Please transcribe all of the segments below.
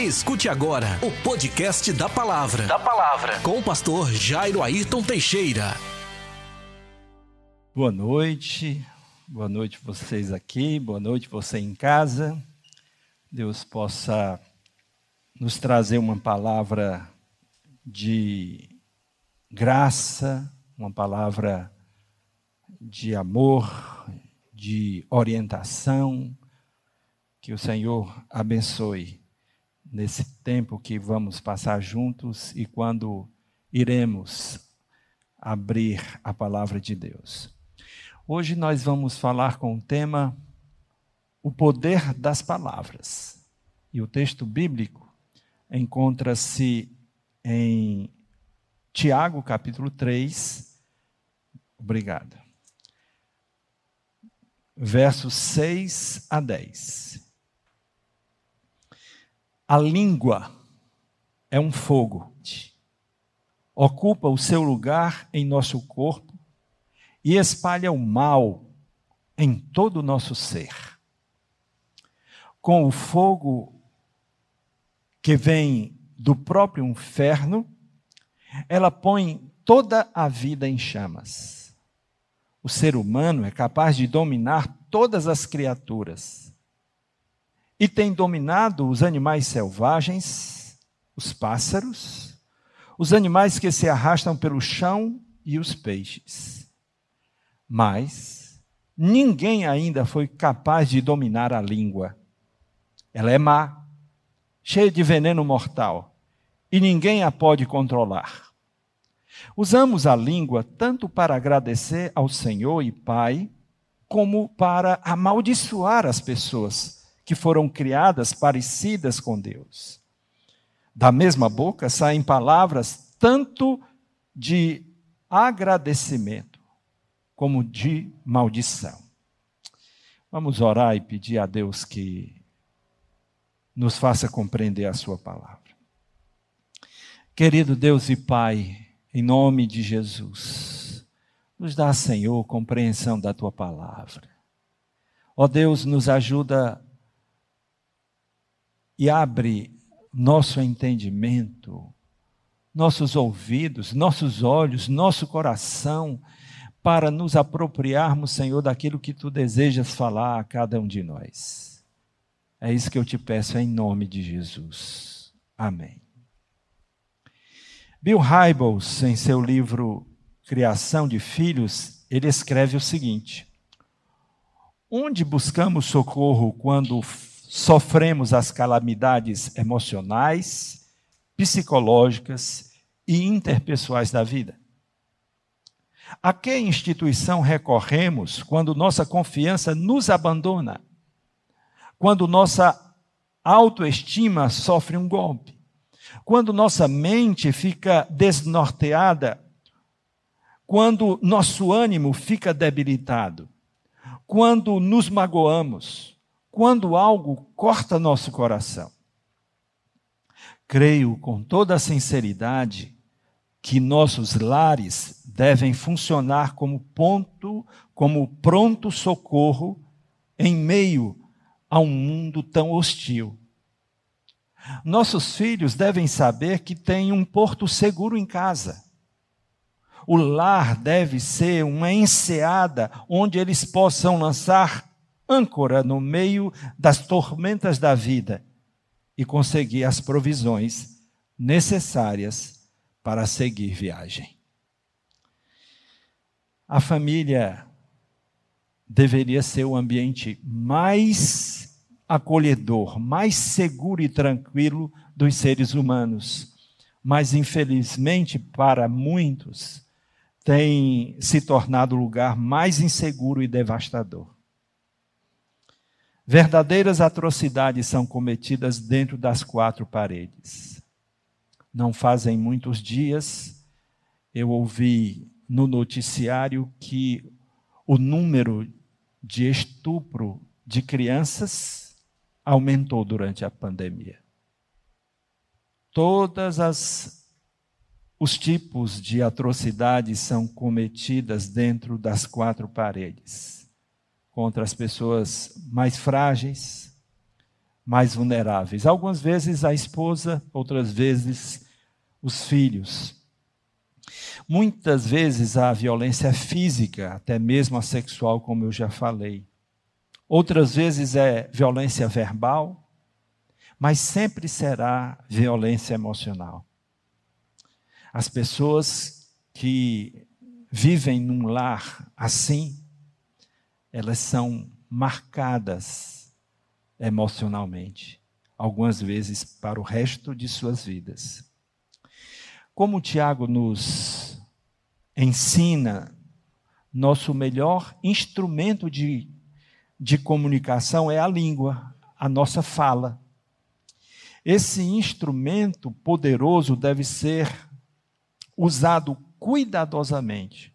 Escute agora o podcast da palavra. Da palavra. Com o pastor Jairo Ayrton Teixeira. Boa noite. Boa noite vocês aqui, boa noite você em casa. Deus possa nos trazer uma palavra de graça, uma palavra de amor, de orientação. Que o Senhor abençoe nesse tempo que vamos passar juntos e quando iremos abrir a palavra de Deus. Hoje nós vamos falar com o tema O poder das palavras. E o texto bíblico encontra-se em Tiago, capítulo 3. Obrigado. Versos 6 a 10. A língua é um fogo, ocupa o seu lugar em nosso corpo e espalha o mal em todo o nosso ser. Com o fogo que vem do próprio inferno, ela põe toda a vida em chamas. O ser humano é capaz de dominar todas as criaturas e tem dominado os animais selvagens, os pássaros, os animais que se arrastam pelo chão e os peixes. Mas ninguém ainda foi capaz de dominar a língua. Ela é má, cheia de veneno mortal, e ninguém a pode controlar. Usamos a língua tanto para agradecer ao Senhor e Pai, como para amaldiçoar as pessoas que foram criadas parecidas com Deus. Da mesma boca saem palavras tanto de agradecimento como de maldição. Vamos orar e pedir a Deus que nos faça compreender a Sua palavra. Querido Deus e Pai, em nome de Jesus, nos dá, Senhor, compreensão da Tua palavra. Ó Deus, nos ajuda e abre nosso entendimento, nossos ouvidos, nossos olhos, nosso coração, para nos apropriarmos, Senhor, daquilo que tu desejas falar a cada um de nós. É isso que eu te peço em nome de Jesus. Amém. Bill Hybels, em seu livro Criação de Filhos, ele escreve o seguinte: Onde buscamos socorro quando sofremos as calamidades emocionais, psicológicas e interpessoais da vida. A que instituição recorremos quando nossa confiança nos abandona? Quando nossa autoestima sofre um golpe? Quando nossa mente fica desnorteada? Quando nosso ânimo fica debilitado? Quando nos magoamos? Quando algo corta nosso coração. Creio com toda a sinceridade que nossos lares devem funcionar como ponto, como pronto socorro em meio a um mundo tão hostil. Nossos filhos devem saber que tem um porto seguro em casa. O lar deve ser uma enseada onde eles possam lançar âncora no meio das tormentas da vida e conseguir as provisões necessárias para seguir viagem. A família deveria ser o ambiente mais acolhedor, mais seguro e tranquilo dos seres humanos. Mas, infelizmente, para muitos, tem se tornado o lugar mais inseguro e devastador. Verdadeiras atrocidades são cometidas dentro das quatro paredes. Não fazem muitos dias eu ouvi no noticiário que o número de estupro de crianças aumentou durante a pandemia. Todas as os tipos de atrocidades são cometidas dentro das quatro paredes contra as pessoas mais frágeis, mais vulneráveis. Algumas vezes a esposa, outras vezes os filhos. Muitas vezes a violência é física, até mesmo a sexual, como eu já falei. Outras vezes é violência verbal, mas sempre será violência emocional. As pessoas que vivem num lar assim, elas são marcadas emocionalmente, algumas vezes para o resto de suas vidas. Como o Tiago nos ensina, nosso melhor instrumento de, de comunicação é a língua, a nossa fala. Esse instrumento poderoso deve ser usado cuidadosamente,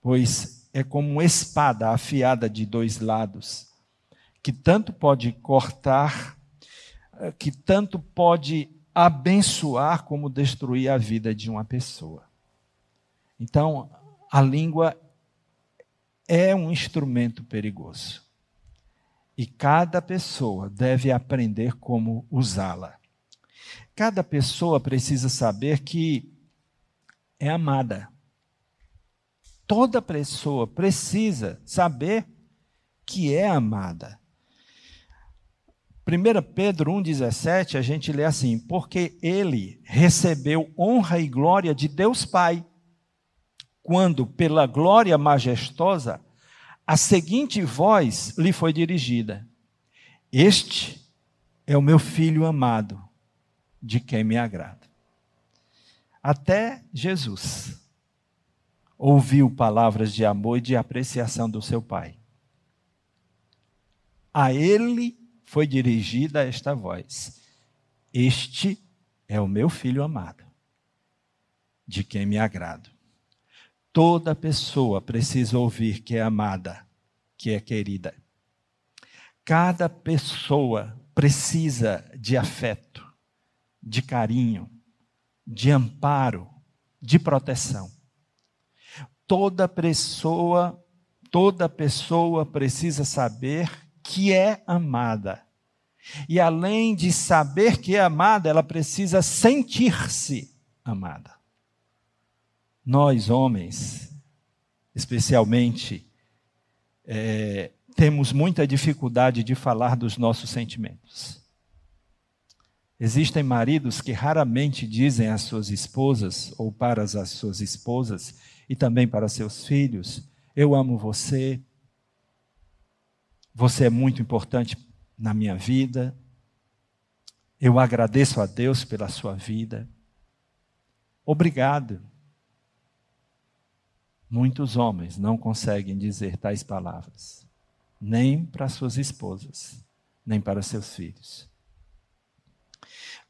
pois é como uma espada afiada de dois lados, que tanto pode cortar, que tanto pode abençoar como destruir a vida de uma pessoa. Então, a língua é um instrumento perigoso. E cada pessoa deve aprender como usá-la. Cada pessoa precisa saber que é amada. Toda pessoa precisa saber que é amada. 1 Pedro 1,17, a gente lê assim: Porque ele recebeu honra e glória de Deus Pai, quando, pela glória majestosa, a seguinte voz lhe foi dirigida: Este é o meu filho amado, de quem me agrado. Até Jesus ouviu palavras de amor e de apreciação do seu Pai. A ele foi dirigida esta voz: Este é o meu filho amado, de quem me agrado. Toda pessoa precisa ouvir que é amada, que é querida. Cada pessoa precisa de afeto, de carinho, de amparo, de proteção. Toda pessoa, toda pessoa precisa saber que é amada. E além de saber que é amada, ela precisa sentir-se amada. Nós, homens, especialmente, é, temos muita dificuldade de falar dos nossos sentimentos. Existem maridos que raramente dizem às suas esposas, ou para as suas esposas, e também para seus filhos: Eu amo você, você é muito importante na minha vida. Eu agradeço a Deus pela sua vida. Obrigado. Muitos homens não conseguem dizer tais palavras, nem para suas esposas, nem para seus filhos.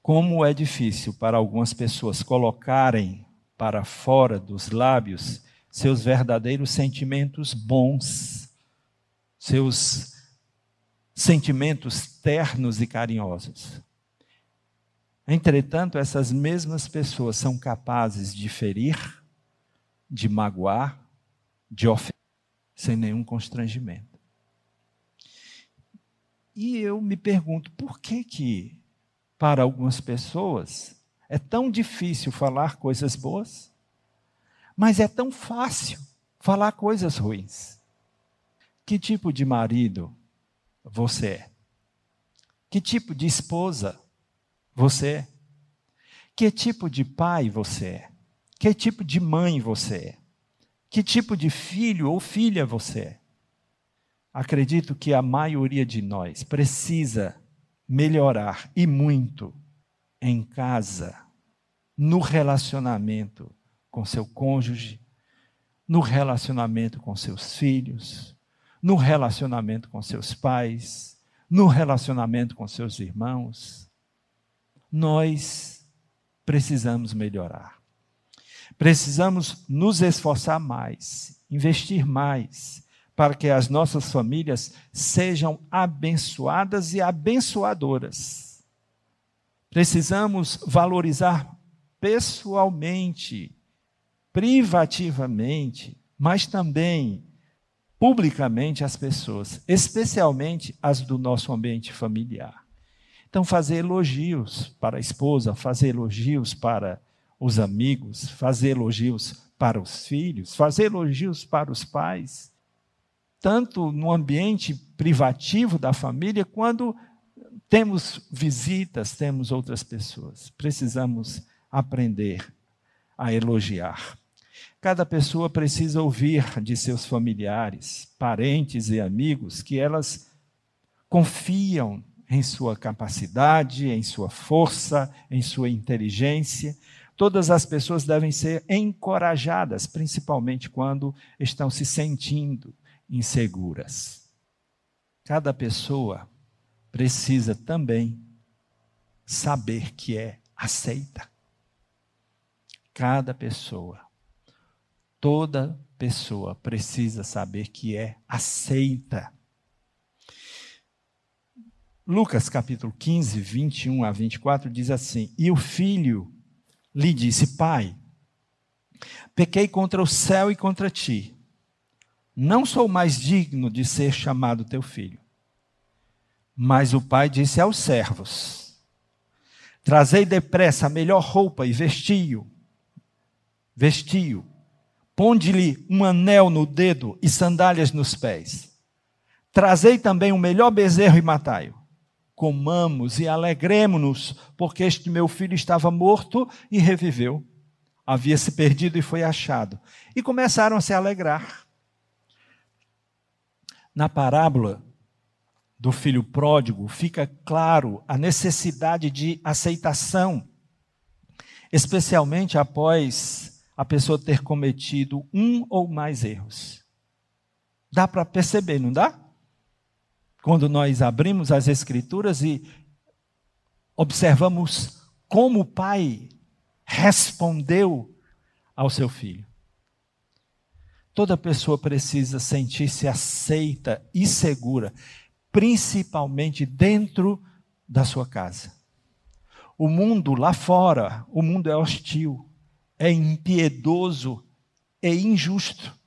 Como é difícil para algumas pessoas colocarem para fora dos lábios seus verdadeiros sentimentos bons seus sentimentos ternos e carinhosos. Entretanto, essas mesmas pessoas são capazes de ferir, de magoar, de ofender, sem nenhum constrangimento. E eu me pergunto, por que que para algumas pessoas é tão difícil falar coisas boas, mas é tão fácil falar coisas ruins? Que tipo de marido você é? Que tipo de esposa você é? Que tipo de pai você é? Que tipo de mãe você é? Que tipo de filho ou filha você é? Acredito que a maioria de nós precisa melhorar e muito em casa, no relacionamento com seu cônjuge, no relacionamento com seus filhos, no relacionamento com seus pais, no relacionamento com seus irmãos. Nós precisamos melhorar. Precisamos nos esforçar mais, investir mais, para que as nossas famílias sejam abençoadas e abençoadoras. Precisamos valorizar pessoalmente, privativamente, mas também publicamente as pessoas, especialmente as do nosso ambiente familiar. Então, fazer elogios para a esposa, fazer elogios para os amigos, fazer elogios para os filhos, fazer elogios para os pais, tanto no ambiente privativo da família, quando temos visitas, temos outras pessoas. Precisamos aprender a elogiar. Cada pessoa precisa ouvir de seus familiares, parentes e amigos que elas confiam em sua capacidade, em sua força, em sua inteligência. Todas as pessoas devem ser encorajadas, principalmente quando estão se sentindo inseguras. Cada pessoa precisa também saber que é aceita. Cada pessoa, toda pessoa precisa saber que é aceita. Lucas capítulo 15, 21 a 24 diz assim: E o filho lhe disse: Pai, pequei contra o céu e contra ti. Não sou mais digno de ser chamado teu filho. Mas o pai disse aos servos: Trazei depressa a melhor roupa e vestiu. Vestiu. Ponde-lhe um anel no dedo e sandálias nos pés. Trazei também o melhor bezerro e matai-o. Comamos e alegremos-nos, porque este meu filho estava morto e reviveu. Havia se perdido e foi achado. E começaram a se alegrar. Na parábola, do filho pródigo, fica claro a necessidade de aceitação, especialmente após a pessoa ter cometido um ou mais erros. Dá para perceber, não dá? Quando nós abrimos as Escrituras e observamos como o pai respondeu ao seu filho. Toda pessoa precisa sentir-se aceita e segura principalmente dentro da sua casa. O mundo lá fora, o mundo é hostil, é impiedoso, é injusto.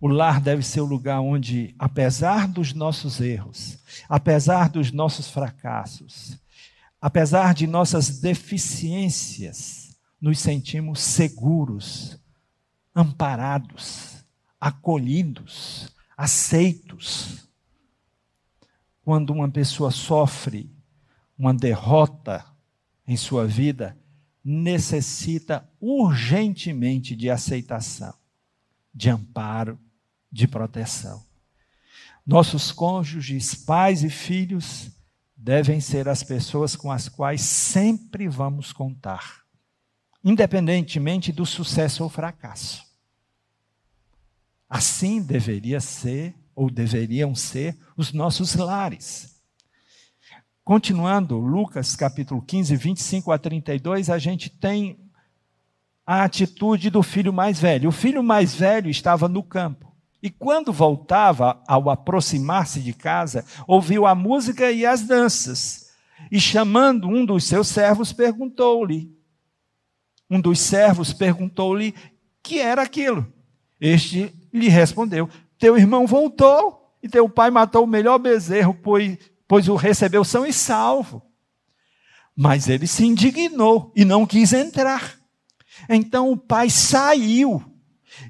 O lar deve ser o lugar onde, apesar dos nossos erros, apesar dos nossos fracassos, apesar de nossas deficiências, nos sentimos seguros, amparados, acolhidos, aceitos. Quando uma pessoa sofre uma derrota em sua vida, necessita urgentemente de aceitação, de amparo, de proteção. Nossos cônjuges, pais e filhos devem ser as pessoas com as quais sempre vamos contar, independentemente do sucesso ou fracasso. Assim deveria ser, ou deveriam ser, os nossos lares. Continuando, Lucas capítulo 15, 25 a 32, a gente tem a atitude do filho mais velho. O filho mais velho estava no campo. E quando voltava, ao aproximar-se de casa, ouviu a música e as danças. E chamando um dos seus servos, perguntou-lhe. Um dos servos perguntou-lhe que era aquilo. Este lhe respondeu: Teu irmão voltou e teu pai matou o melhor bezerro, pois, pois o recebeu são e salvo. Mas ele se indignou e não quis entrar. Então o pai saiu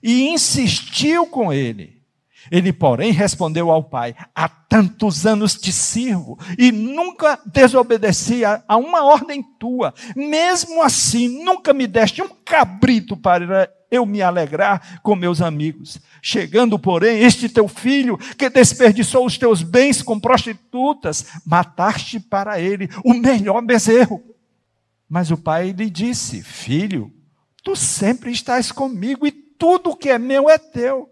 e insistiu com ele. Ele, porém, respondeu ao pai: Há tantos anos te sirvo e nunca desobedeci a uma ordem tua. Mesmo assim, nunca me deste um cabrito para eu me alegrar com meus amigos. Chegando, porém, este teu filho, que desperdiçou os teus bens com prostitutas, mataste para ele o melhor bezerro. Mas o pai lhe disse: Filho, tu sempre estás comigo e tudo que é meu é teu.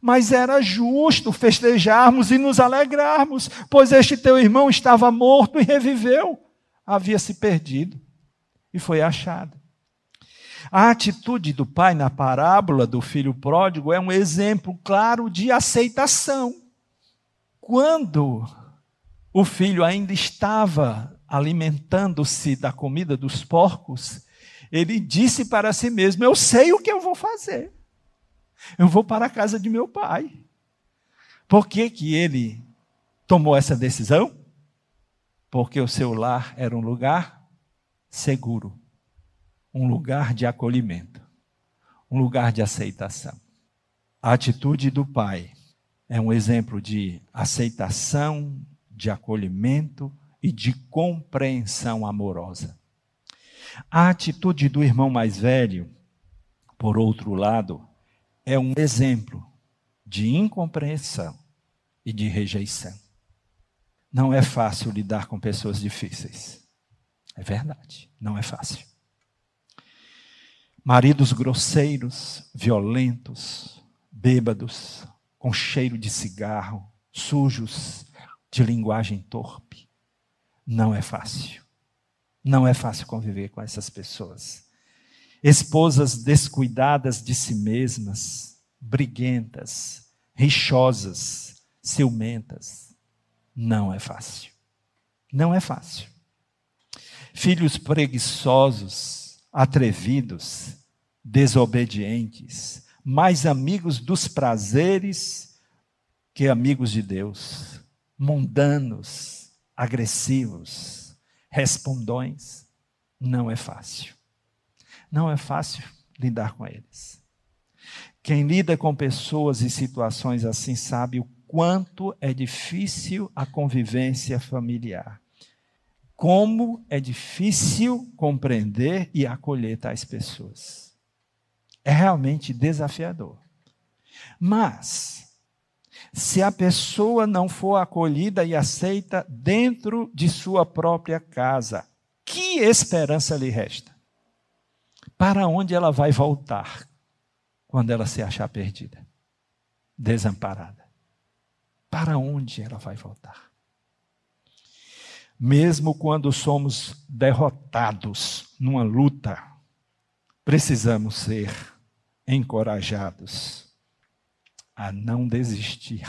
Mas era justo festejarmos e nos alegrarmos, pois este teu irmão estava morto e reviveu, havia se perdido e foi achado. A atitude do pai na parábola do filho pródigo é um exemplo claro de aceitação. Quando o filho ainda estava alimentando-se da comida dos porcos, ele disse para si mesmo: Eu sei o que eu vou fazer. Eu vou para a casa de meu pai. Por que, que ele tomou essa decisão? porque o seu lar era um lugar seguro, um lugar de acolhimento, um lugar de aceitação. A atitude do pai é um exemplo de aceitação, de acolhimento e de compreensão amorosa. A atitude do irmão mais velho, por outro lado, é um exemplo de incompreensão e de rejeição. Não é fácil lidar com pessoas difíceis. É verdade, não é fácil. Maridos grosseiros, violentos, bêbados, com cheiro de cigarro, sujos, de linguagem torpe. Não é fácil. Não é fácil conviver com essas pessoas. Esposas descuidadas de si mesmas, briguentas, rixosas, ciumentas. Não é fácil. Não é fácil. Filhos preguiçosos, atrevidos, desobedientes, mais amigos dos prazeres que amigos de Deus, mundanos, agressivos, respondões. Não é fácil. Não é fácil lidar com eles. Quem lida com pessoas e situações assim sabe o quanto é difícil a convivência familiar. Como é difícil compreender e acolher tais pessoas. É realmente desafiador. Mas, se a pessoa não for acolhida e aceita dentro de sua própria casa, que esperança lhe resta? Para onde ela vai voltar quando ela se achar perdida, desamparada? Para onde ela vai voltar? Mesmo quando somos derrotados numa luta, precisamos ser encorajados a não desistir.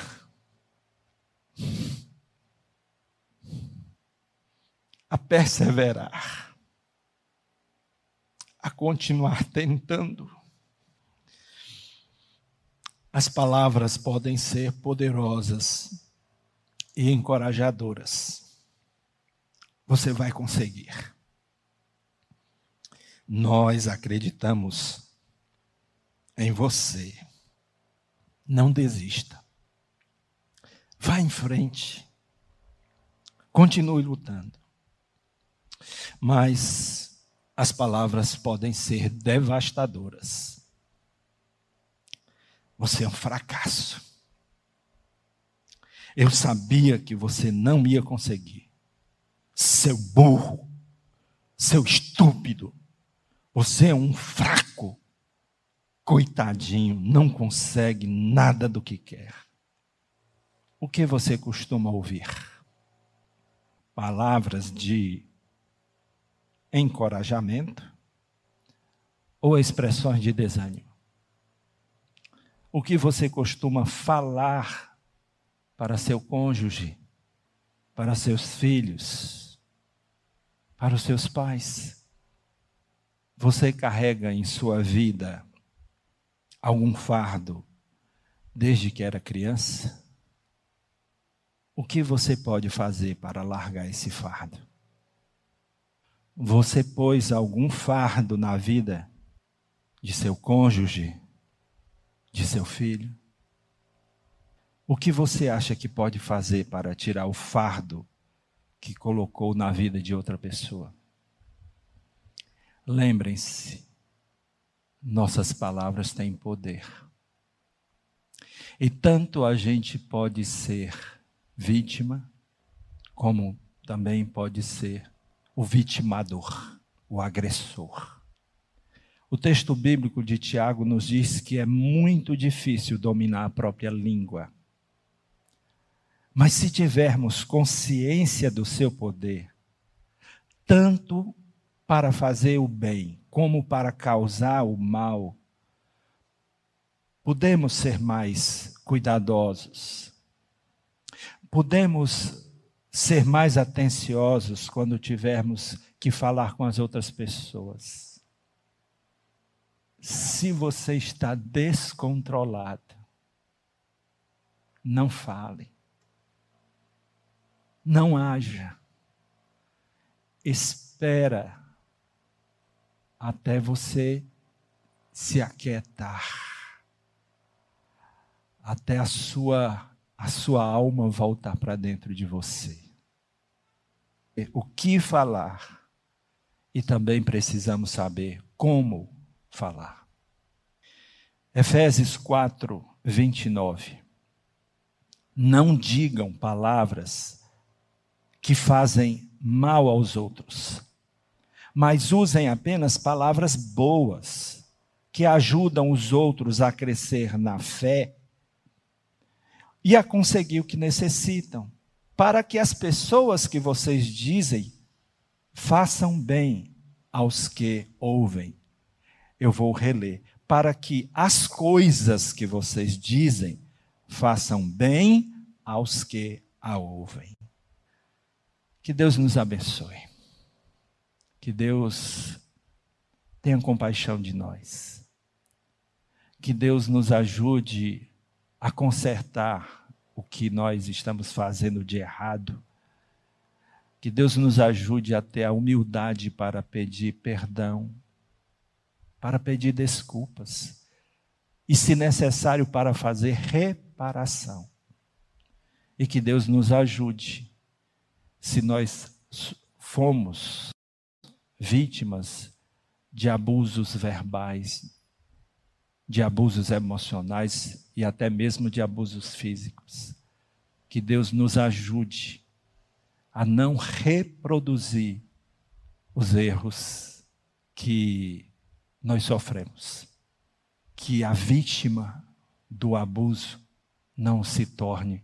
A perseverar, a continuar tentando. As palavras podem ser poderosas e encorajadoras. Você vai conseguir. Nós acreditamos em você. Não desista. Vá em frente. Continue lutando. Mas as palavras podem ser devastadoras. Você é um fracasso. Eu sabia que você não ia conseguir. Seu burro, seu estúpido, você é um fraco. Coitadinho, não consegue nada do que quer. O que você costuma ouvir? Palavras de encorajamento ou expressões de desânimo? O que você costuma falar para seu cônjuge, para seus filhos, para os seus pais? Você carrega em sua vida algum fardo desde que era criança? O que você pode fazer para largar esse fardo? Você pôs algum fardo na vida de seu cônjuge, de seu filho? O que você acha que pode fazer para tirar o fardo que colocou na vida de outra pessoa? Lembrem-se, nossas palavras têm poder. E tanto a gente pode ser vítima, como também pode ser o vitimador, o agressor. O texto bíblico de Tiago nos diz que é muito difícil dominar a própria língua. Mas se tivermos consciência do seu poder, tanto para fazer o bem como para causar o mal, podemos ser mais cuidadosos. Podemos ser mais atenciosos quando tivermos que falar com as outras pessoas. Se você está descontrolado, não fale. Não haja. espera até você se aquietar, até a sua, a sua alma voltar para dentro de você. O que falar? E também precisamos saber como falar. Efésios 4, 29. Não digam palavras que fazem mal aos outros, mas usem apenas palavras boas, que ajudam os outros a crescer na fé e a conseguir o que necessitam, para que as pessoas que vocês dizem façam bem aos que ouvem. Eu vou reler. Para que as coisas que vocês dizem façam bem aos que a ouvem. Que Deus nos abençoe. Que Deus tenha compaixão de nós. Que Deus nos ajude a consertar o que nós estamos fazendo de errado. Que Deus nos ajude a ter a humildade para pedir perdão, para pedir desculpas e, se necessário, para fazer reparação. E que Deus nos ajude se nós fomos vítimas de abusos verbais, de abusos emocionais e até mesmo de abusos físicos. Que Deus nos ajude a não reproduzir os erros que nós sofremos. Que a vítima do abuso não se torne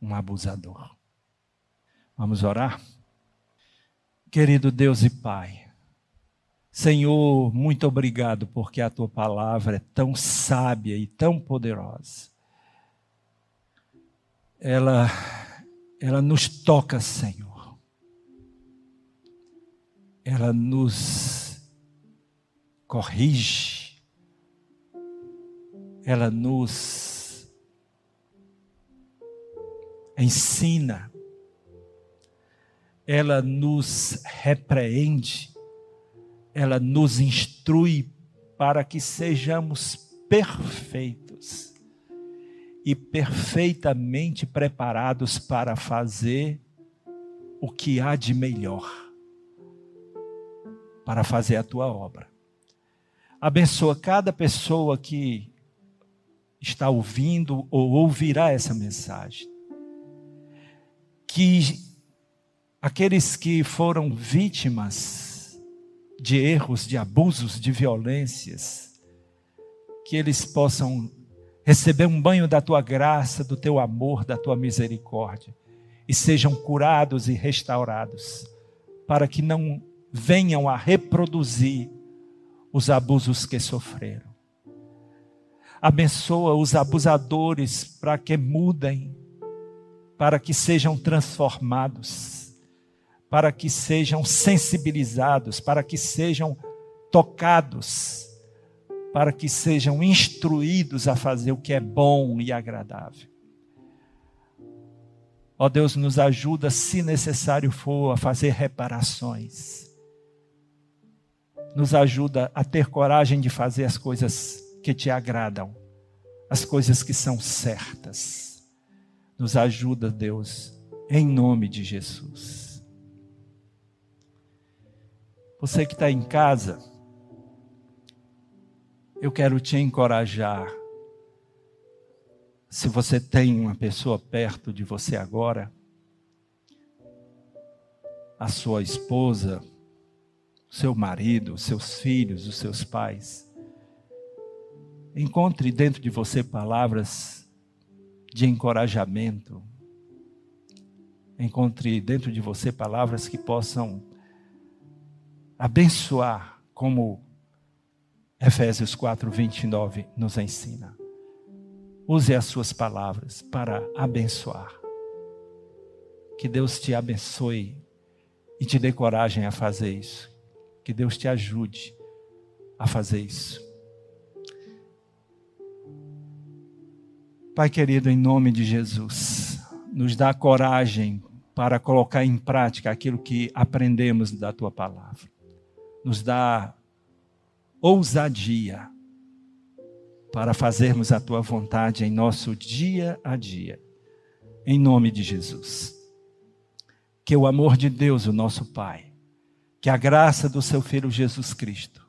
um abusador. Vamos orar? Querido Deus e Pai, Senhor, muito obrigado porque a tua palavra é tão sábia e tão poderosa. Ela, ela nos toca, Senhor. Ela nos corrige. Ela nos ensina ela nos repreende, ela nos instrui para que sejamos perfeitos e perfeitamente preparados para fazer o que há de melhor, para fazer a tua obra. Abençoa cada pessoa que está ouvindo ou ouvirá essa mensagem. Que aqueles que foram vítimas de erros, de abusos, de violências, que eles possam receber um banho da tua graça, do teu amor, da tua misericórdia, e sejam curados e restaurados, para que não venham a reproduzir os abusos que sofreram. Abençoa os abusadores para que mudem, para que sejam transformados para que sejam sensibilizados, para que sejam tocados, para que sejam instruídos a fazer o que é bom e agradável. Ó Deus, nos ajuda, se necessário for, a fazer reparações. Nos ajuda a ter coragem de fazer as coisas que te agradam, as coisas que são certas. Nos ajuda, Deus, em nome de Jesus. Você que está em casa, eu quero te encorajar. Se você tem uma pessoa perto de você agora, a sua esposa, seu marido, seus filhos, os seus pais, encontre dentro de você palavras de encorajamento, encontre dentro de você palavras que possam abençoar, como Efésios 4, 29 nos ensina. Use as suas palavras para abençoar. Que Deus te abençoe e te dê coragem a fazer isso. Que Deus te ajude a fazer isso. Pai querido, em nome de Jesus, nos dá coragem para colocar em prática aquilo que aprendemos da tua palavra. Nos dá ousadia para fazermos a tua vontade em nosso dia a dia. Em nome de Jesus. Que o amor de Deus, o nosso Pai, que a graça do seu Filho Jesus Cristo,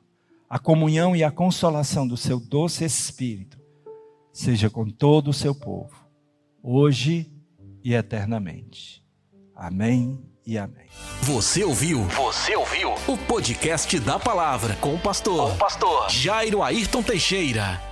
a comunhão e a consolação do seu doce Espírito, seja com todo o seu povo, hoje e eternamente. Amém e amém. Você ouviu? Você ouviu? O podcast da palavra com o pastor, com o pastor Jairo Ayrton Teixeira.